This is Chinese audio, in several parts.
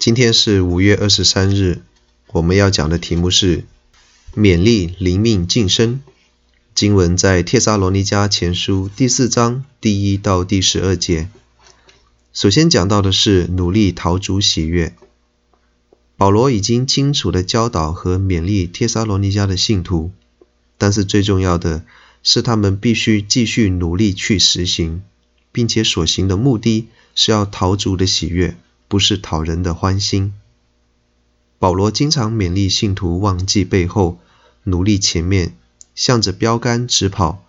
今天是五月二十三日，我们要讲的题目是勉励灵命晋升。经文在帖撒罗尼迦前书第四章第一到第十二节。首先讲到的是努力逃主喜悦。保罗已经清楚地教导和勉励帖撒罗尼迦的信徒，但是最重要的是他们必须继续努力去实行，并且所行的目的是要逃主的喜悦。不是讨人的欢心。保罗经常勉励信徒忘记背后，努力前面，向着标杆直跑。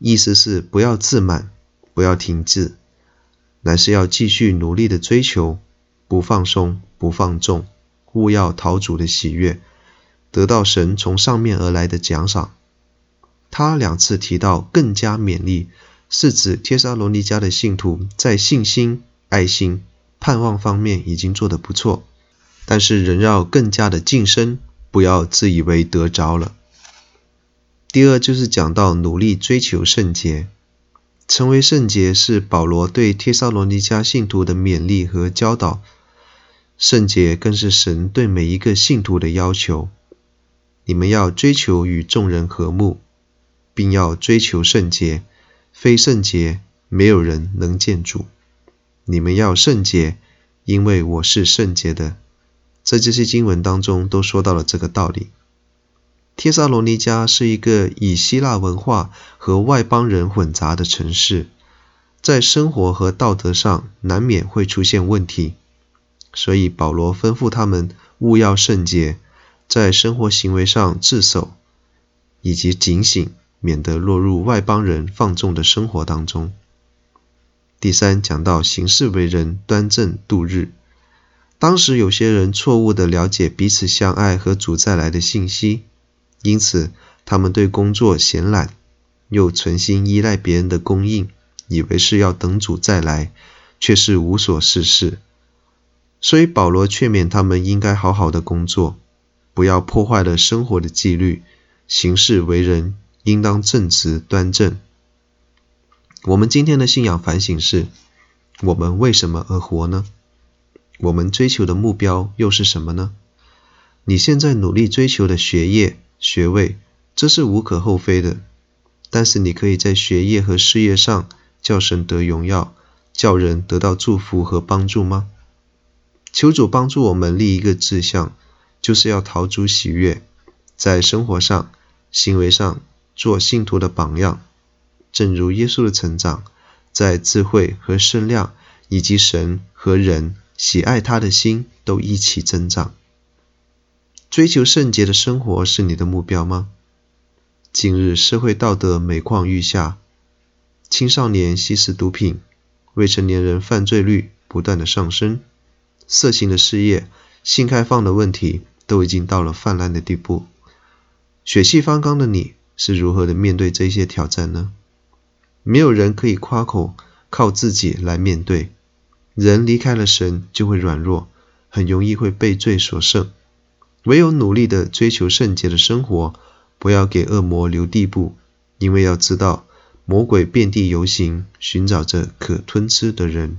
意思是不要自满，不要停滞，乃是要继续努力的追求，不放松，不放纵，务要讨主的喜悦，得到神从上面而来的奖赏。他两次提到更加勉励，是指帖撒罗尼迦的信徒在信心、爱心。盼望方面已经做得不错，但是仍要更加的晋升，不要自以为得着了。第二就是讲到努力追求圣洁，成为圣洁是保罗对帖撒罗尼迦信徒的勉励和教导，圣洁更是神对每一个信徒的要求。你们要追求与众人和睦，并要追求圣洁，非圣洁没有人能见主。你们要圣洁，因为我是圣洁的。在这些经文当中都说到了这个道理。帖撒罗尼迦是一个以希腊文化和外邦人混杂的城市，在生活和道德上难免会出现问题，所以保罗吩咐他们务要圣洁，在生活行为上自守，以及警醒，免得落入外邦人放纵的生活当中。第三，讲到行事为人端正度日。当时有些人错误地了解彼此相爱和主再来的信息，因此他们对工作闲懒，又存心依赖别人的供应，以为是要等主再来，却是无所事事。所以保罗劝勉他们应该好好的工作，不要破坏了生活的纪律，行事为人应当正直端正。我们今天的信仰反省是：我们为什么而活呢？我们追求的目标又是什么呢？你现在努力追求的学业、学位，这是无可厚非的。但是你可以在学业和事业上叫神得荣耀，叫人得到祝福和帮助吗？求主帮助我们立一个志向，就是要讨主喜悦，在生活上、行为上做信徒的榜样。正如耶稣的成长，在智慧和圣量，以及神和人喜爱他的心都一起增长。追求圣洁的生活是你的目标吗？近日社会道德每况愈下，青少年吸食毒品，未成年人犯罪率不断的上升，色情的事业、性开放的问题都已经到了泛滥的地步。血气方刚的你是如何的面对这些挑战呢？没有人可以夸口靠自己来面对，人离开了神就会软弱，很容易会被罪所胜。唯有努力的追求圣洁的生活，不要给恶魔留地步，因为要知道魔鬼遍地游行，寻找着可吞吃的人。